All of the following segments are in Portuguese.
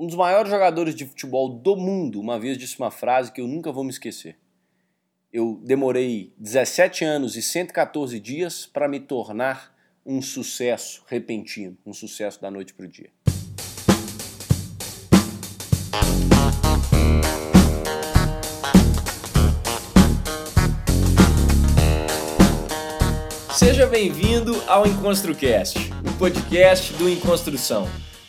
Um dos maiores jogadores de futebol do mundo uma vez disse uma frase que eu nunca vou me esquecer. Eu demorei 17 anos e 114 dias para me tornar um sucesso repentino, um sucesso da noite para o dia. Seja bem-vindo ao EnconstruCast, o podcast do Enconstrução.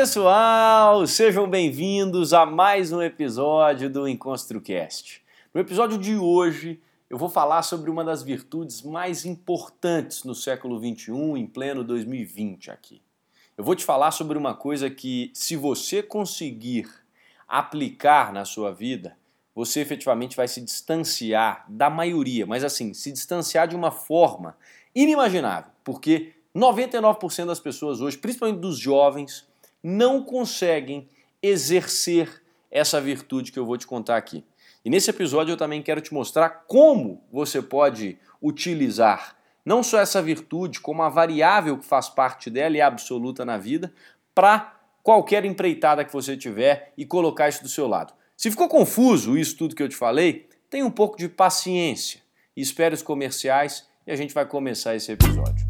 Pessoal, sejam bem-vindos a mais um episódio do EnconstruCast. No episódio de hoje eu vou falar sobre uma das virtudes mais importantes no século 21, em pleno 2020 aqui. Eu vou te falar sobre uma coisa que, se você conseguir aplicar na sua vida, você efetivamente vai se distanciar da maioria, mas assim, se distanciar de uma forma inimaginável, porque 99% das pessoas hoje, principalmente dos jovens, não conseguem exercer essa virtude que eu vou te contar aqui. E nesse episódio eu também quero te mostrar como você pode utilizar não só essa virtude, como a variável que faz parte dela e é absoluta na vida, para qualquer empreitada que você tiver e colocar isso do seu lado. Se ficou confuso isso tudo que eu te falei, tenha um pouco de paciência. Espere os comerciais e a gente vai começar esse episódio.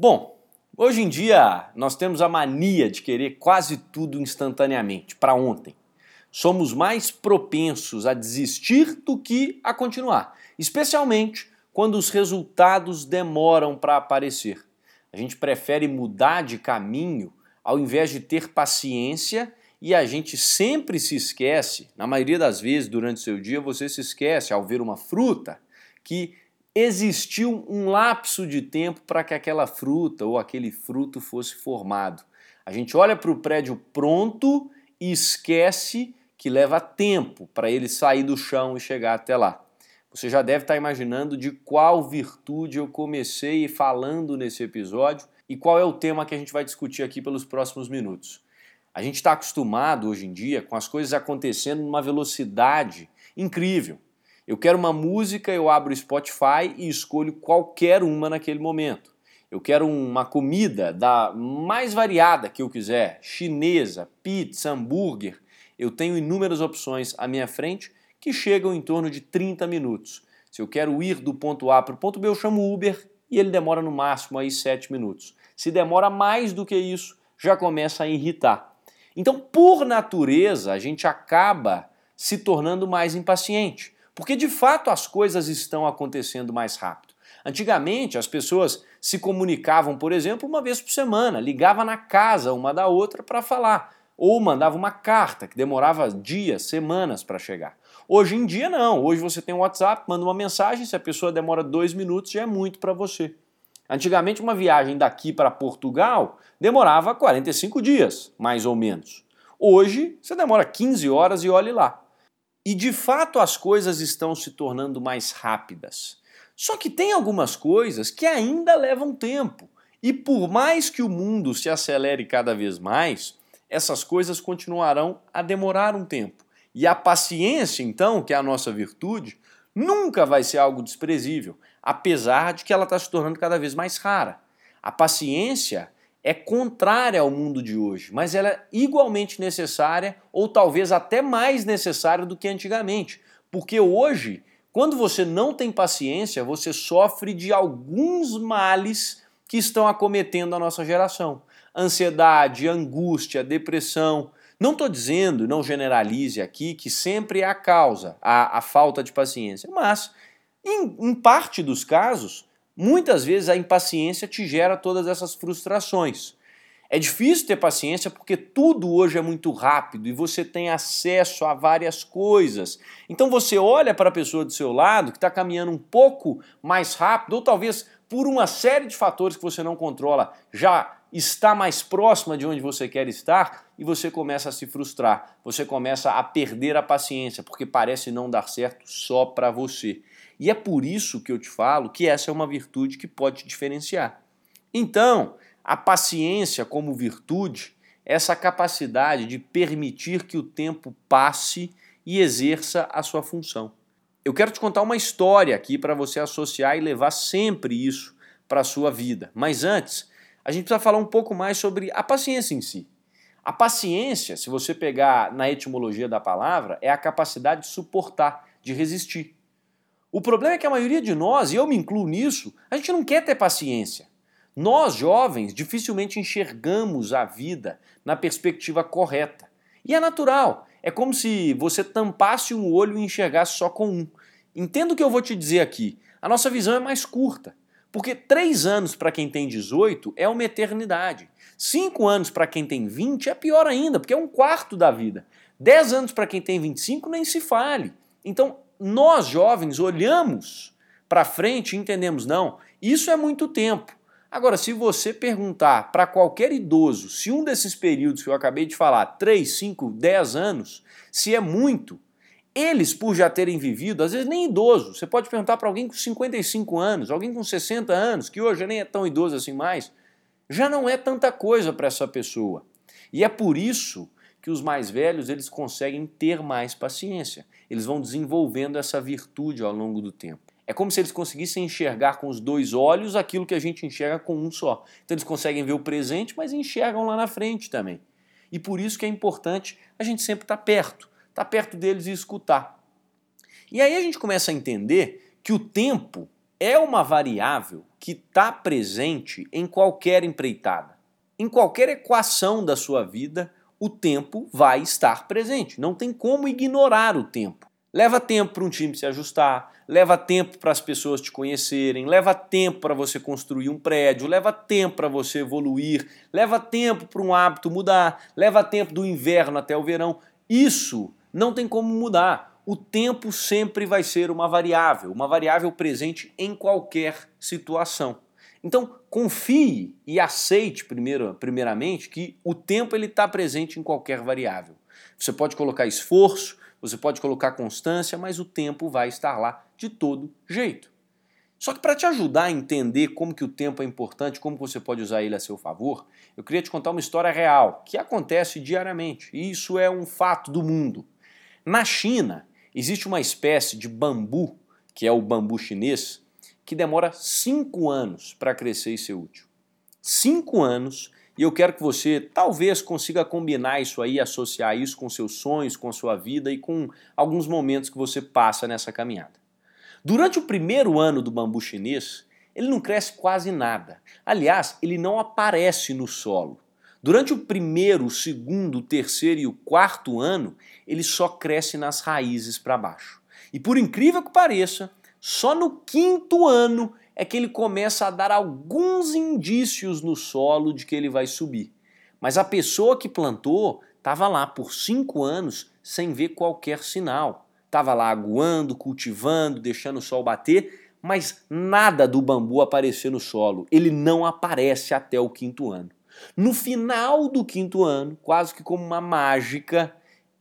Bom, hoje em dia nós temos a mania de querer quase tudo instantaneamente, para ontem. Somos mais propensos a desistir do que a continuar, especialmente quando os resultados demoram para aparecer. A gente prefere mudar de caminho ao invés de ter paciência e a gente sempre se esquece, na maioria das vezes durante o seu dia, você se esquece ao ver uma fruta que existiu um lapso de tempo para que aquela fruta ou aquele fruto fosse formado. A gente olha para o prédio pronto e esquece que leva tempo para ele sair do chão e chegar até lá. Você já deve estar imaginando de qual virtude eu comecei falando nesse episódio e qual é o tema que a gente vai discutir aqui pelos próximos minutos. A gente está acostumado hoje em dia com as coisas acontecendo numa velocidade incrível. Eu quero uma música, eu abro o Spotify e escolho qualquer uma naquele momento. Eu quero uma comida da mais variada que eu quiser, chinesa, pizza, hambúrguer. Eu tenho inúmeras opções à minha frente que chegam em torno de 30 minutos. Se eu quero ir do ponto A para o ponto B, eu chamo Uber e ele demora no máximo aí 7 minutos. Se demora mais do que isso, já começa a irritar. Então, por natureza, a gente acaba se tornando mais impaciente. Porque de fato as coisas estão acontecendo mais rápido. Antigamente as pessoas se comunicavam, por exemplo, uma vez por semana, ligava na casa uma da outra para falar, ou mandava uma carta que demorava dias, semanas para chegar. Hoje em dia não, hoje você tem um WhatsApp, manda uma mensagem, se a pessoa demora dois minutos já é muito para você. Antigamente uma viagem daqui para Portugal demorava 45 dias, mais ou menos. Hoje você demora 15 horas e olhe lá. E de fato as coisas estão se tornando mais rápidas. Só que tem algumas coisas que ainda levam tempo. E por mais que o mundo se acelere cada vez mais, essas coisas continuarão a demorar um tempo. E a paciência, então, que é a nossa virtude, nunca vai ser algo desprezível, apesar de que ela está se tornando cada vez mais rara. A paciência é contrária ao mundo de hoje, mas ela é igualmente necessária ou talvez até mais necessária do que antigamente, porque hoje, quando você não tem paciência, você sofre de alguns males que estão acometendo a nossa geração: ansiedade, angústia, depressão. Não estou dizendo, não generalize aqui, que sempre é a causa, a, a falta de paciência, mas em, em parte dos casos, Muitas vezes a impaciência te gera todas essas frustrações. É difícil ter paciência porque tudo hoje é muito rápido e você tem acesso a várias coisas. Então você olha para a pessoa do seu lado que está caminhando um pouco mais rápido, ou talvez por uma série de fatores que você não controla, já está mais próxima de onde você quer estar e você começa a se frustrar. Você começa a perder a paciência porque parece não dar certo só para você. E é por isso que eu te falo que essa é uma virtude que pode te diferenciar. Então, a paciência como virtude, essa capacidade de permitir que o tempo passe e exerça a sua função. Eu quero te contar uma história aqui para você associar e levar sempre isso para a sua vida. Mas antes, a gente precisa falar um pouco mais sobre a paciência em si. A paciência, se você pegar na etimologia da palavra, é a capacidade de suportar, de resistir. O problema é que a maioria de nós, e eu me incluo nisso, a gente não quer ter paciência. Nós, jovens, dificilmente enxergamos a vida na perspectiva correta. E é natural. É como se você tampasse um olho e enxergasse só com um. Entendo o que eu vou te dizer aqui. A nossa visão é mais curta. Porque três anos para quem tem 18 é uma eternidade. Cinco anos para quem tem 20 é pior ainda, porque é um quarto da vida. Dez anos para quem tem 25 nem se fale. Então, nós jovens olhamos para frente e entendemos, não, isso é muito tempo. Agora, se você perguntar para qualquer idoso se um desses períodos que eu acabei de falar, 3, 5, 10 anos, se é muito, eles, por já terem vivido, às vezes nem idoso, você pode perguntar para alguém com 55 anos, alguém com 60 anos, que hoje nem é tão idoso assim mais, já não é tanta coisa para essa pessoa. E é por isso que os mais velhos eles conseguem ter mais paciência. Eles vão desenvolvendo essa virtude ao longo do tempo. É como se eles conseguissem enxergar com os dois olhos aquilo que a gente enxerga com um só. Então eles conseguem ver o presente, mas enxergam lá na frente também. E por isso que é importante a gente sempre estar tá perto, estar tá perto deles e escutar. E aí a gente começa a entender que o tempo é uma variável que está presente em qualquer empreitada. Em qualquer equação da sua vida, o tempo vai estar presente. Não tem como ignorar o tempo. Leva tempo para um time se ajustar, leva tempo para as pessoas te conhecerem, leva tempo para você construir um prédio, leva tempo para você evoluir, leva tempo para um hábito mudar, leva tempo do inverno até o verão. Isso não tem como mudar. O tempo sempre vai ser uma variável, uma variável presente em qualquer situação. Então, confie e aceite primeiro, primeiramente que o tempo ele está presente em qualquer variável. Você pode colocar esforço, você pode colocar constância, mas o tempo vai estar lá de todo jeito. Só que para te ajudar a entender como que o tempo é importante, como você pode usar ele a seu favor, eu queria te contar uma história real que acontece diariamente. E isso é um fato do mundo. Na China, existe uma espécie de bambu, que é o bambu chinês, que demora cinco anos para crescer e ser útil. Cinco anos, e eu quero que você talvez consiga combinar isso aí, associar isso com seus sonhos, com sua vida e com alguns momentos que você passa nessa caminhada. Durante o primeiro ano do bambu chinês, ele não cresce quase nada. Aliás, ele não aparece no solo. Durante o primeiro, o segundo, o terceiro e o quarto ano, ele só cresce nas raízes para baixo. E por incrível que pareça, só no quinto ano é que ele começa a dar alguns indícios no solo de que ele vai subir. Mas a pessoa que plantou estava lá por cinco anos sem ver qualquer sinal. Estava lá aguando, cultivando, deixando o sol bater, mas nada do bambu aparecer no solo. Ele não aparece até o quinto ano. No final do quinto ano, quase que como uma mágica,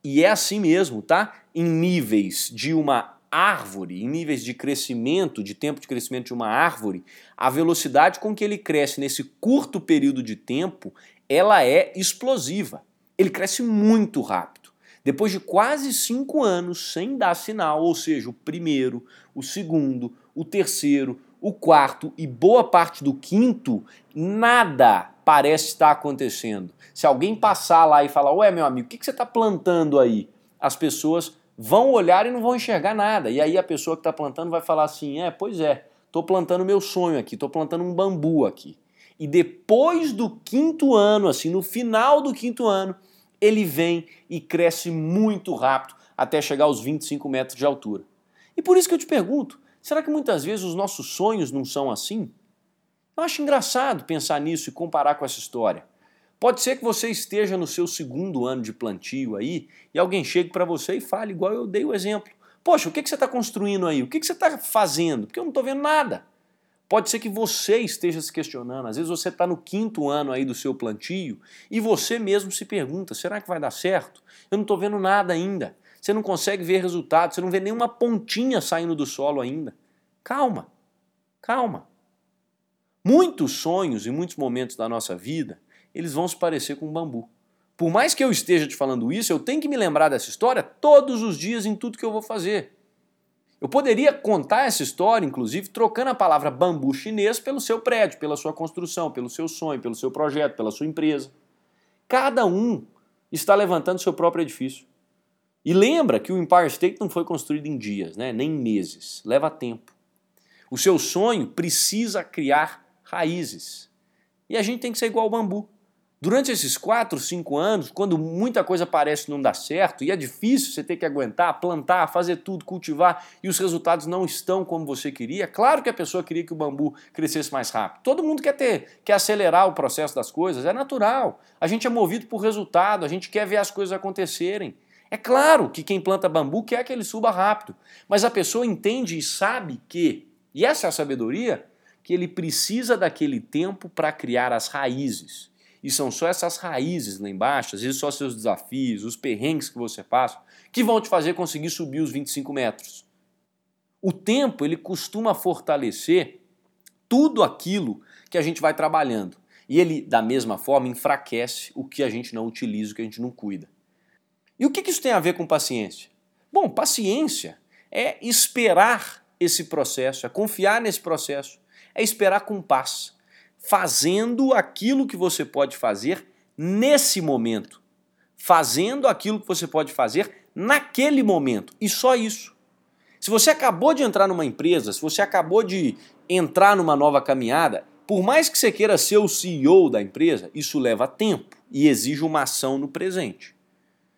e é assim mesmo, tá? Em níveis de uma árvore, em níveis de crescimento, de tempo de crescimento de uma árvore, a velocidade com que ele cresce nesse curto período de tempo, ela é explosiva. Ele cresce muito rápido. Depois de quase cinco anos sem dar sinal, ou seja, o primeiro, o segundo, o terceiro, o quarto e boa parte do quinto, nada parece estar acontecendo. Se alguém passar lá e falar, ué, meu amigo, o que você está plantando aí? As pessoas vão olhar e não vão enxergar nada. E aí a pessoa que está plantando vai falar assim: é, pois é, estou plantando meu sonho aqui, estou plantando um bambu aqui. E depois do quinto ano, assim, no final do quinto ano, ele vem e cresce muito rápido até chegar aos 25 metros de altura. E por isso que eu te pergunto: será que muitas vezes os nossos sonhos não são assim? Eu acho engraçado pensar nisso e comparar com essa história. Pode ser que você esteja no seu segundo ano de plantio aí e alguém chegue para você e fale, igual eu dei o exemplo. Poxa, o que, que você está construindo aí? O que, que você está fazendo? Porque eu não estou vendo nada. Pode ser que você esteja se questionando. Às vezes você está no quinto ano aí do seu plantio e você mesmo se pergunta: será que vai dar certo? Eu não estou vendo nada ainda. Você não consegue ver resultados, você não vê nenhuma pontinha saindo do solo ainda. Calma, calma. Muitos sonhos e muitos momentos da nossa vida eles vão se parecer com um bambu. Por mais que eu esteja te falando isso, eu tenho que me lembrar dessa história todos os dias em tudo que eu vou fazer. Eu poderia contar essa história, inclusive, trocando a palavra bambu chinês pelo seu prédio, pela sua construção, pelo seu sonho, pelo seu projeto, pela sua empresa. Cada um está levantando seu próprio edifício. E lembra que o Empire State não foi construído em dias, né? nem em meses. Leva tempo. O seu sonho precisa criar raízes. E a gente tem que ser igual ao bambu. Durante esses 4, 5 anos, quando muita coisa parece não dar certo e é difícil você ter que aguentar, plantar, fazer tudo, cultivar e os resultados não estão como você queria, claro que a pessoa queria que o bambu crescesse mais rápido. Todo mundo quer ter, quer acelerar o processo das coisas, é natural. A gente é movido por resultado, a gente quer ver as coisas acontecerem. É claro que quem planta bambu quer que ele suba rápido, mas a pessoa entende e sabe que, e essa é a sabedoria, que ele precisa daquele tempo para criar as raízes. E são só essas raízes lá embaixo, às vezes só seus desafios, os perrengues que você passa, que vão te fazer conseguir subir os 25 metros. O tempo, ele costuma fortalecer tudo aquilo que a gente vai trabalhando. E ele, da mesma forma, enfraquece o que a gente não utiliza, o que a gente não cuida. E o que isso tem a ver com paciência? Bom, paciência é esperar esse processo, é confiar nesse processo, é esperar com paz fazendo aquilo que você pode fazer nesse momento, fazendo aquilo que você pode fazer naquele momento e só isso. Se você acabou de entrar numa empresa, se você acabou de entrar numa nova caminhada, por mais que você queira ser o CEO da empresa, isso leva tempo e exige uma ação no presente.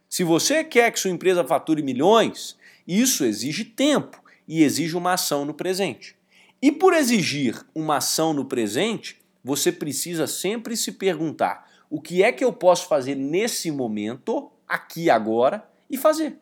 Se você quer que sua empresa fature milhões, isso exige tempo e exige uma ação no presente. E por exigir uma ação no presente, você precisa sempre se perguntar: o que é que eu posso fazer nesse momento, aqui agora, e fazer?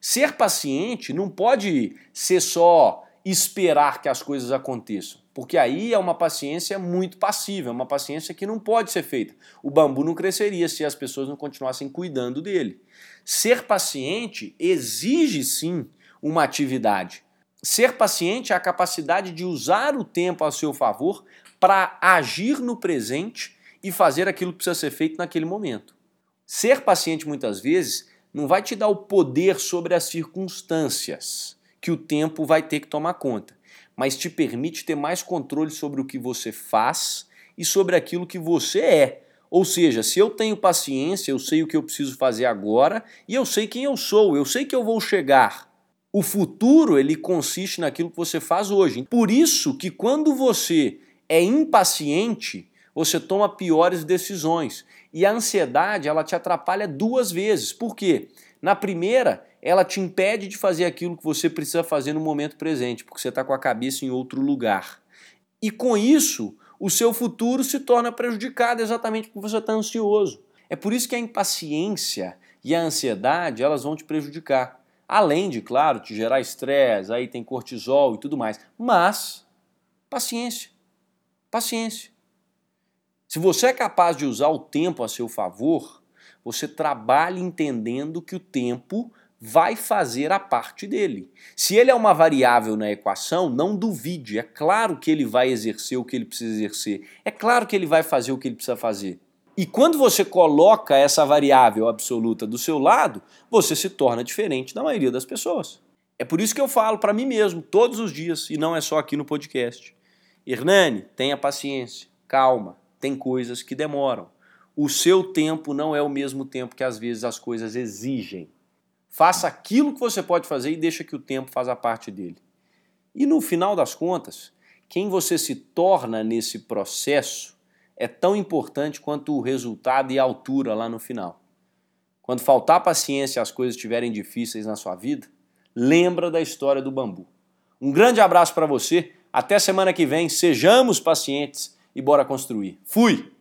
Ser paciente não pode ser só esperar que as coisas aconteçam, porque aí é uma paciência muito passiva, é uma paciência que não pode ser feita. O bambu não cresceria se as pessoas não continuassem cuidando dele. Ser paciente exige sim uma atividade. Ser paciente é a capacidade de usar o tempo a seu favor para agir no presente e fazer aquilo que precisa ser feito naquele momento. Ser paciente muitas vezes não vai te dar o poder sobre as circunstâncias que o tempo vai ter que tomar conta, mas te permite ter mais controle sobre o que você faz e sobre aquilo que você é. Ou seja, se eu tenho paciência, eu sei o que eu preciso fazer agora e eu sei quem eu sou, eu sei que eu vou chegar. O futuro, ele consiste naquilo que você faz hoje. Por isso que quando você é impaciente, você toma piores decisões. E a ansiedade, ela te atrapalha duas vezes. Por quê? Na primeira, ela te impede de fazer aquilo que você precisa fazer no momento presente, porque você está com a cabeça em outro lugar. E com isso, o seu futuro se torna prejudicado exatamente porque você está ansioso. É por isso que a impaciência e a ansiedade, elas vão te prejudicar. Além de, claro, te gerar estresse, aí tem cortisol e tudo mais. Mas, paciência. Paciência. Se você é capaz de usar o tempo a seu favor, você trabalha entendendo que o tempo vai fazer a parte dele. Se ele é uma variável na equação, não duvide. É claro que ele vai exercer o que ele precisa exercer. É claro que ele vai fazer o que ele precisa fazer. E quando você coloca essa variável absoluta do seu lado, você se torna diferente da maioria das pessoas. É por isso que eu falo para mim mesmo todos os dias, e não é só aqui no podcast. Hernani, tenha paciência, calma, tem coisas que demoram. O seu tempo não é o mesmo tempo que às vezes as coisas exigem. Faça aquilo que você pode fazer e deixa que o tempo faça parte dele. E no final das contas, quem você se torna nesse processo é tão importante quanto o resultado e a altura lá no final. Quando faltar paciência e as coisas estiverem difíceis na sua vida, lembra da história do bambu. Um grande abraço para você, até semana que vem, sejamos pacientes e bora construir. Fui!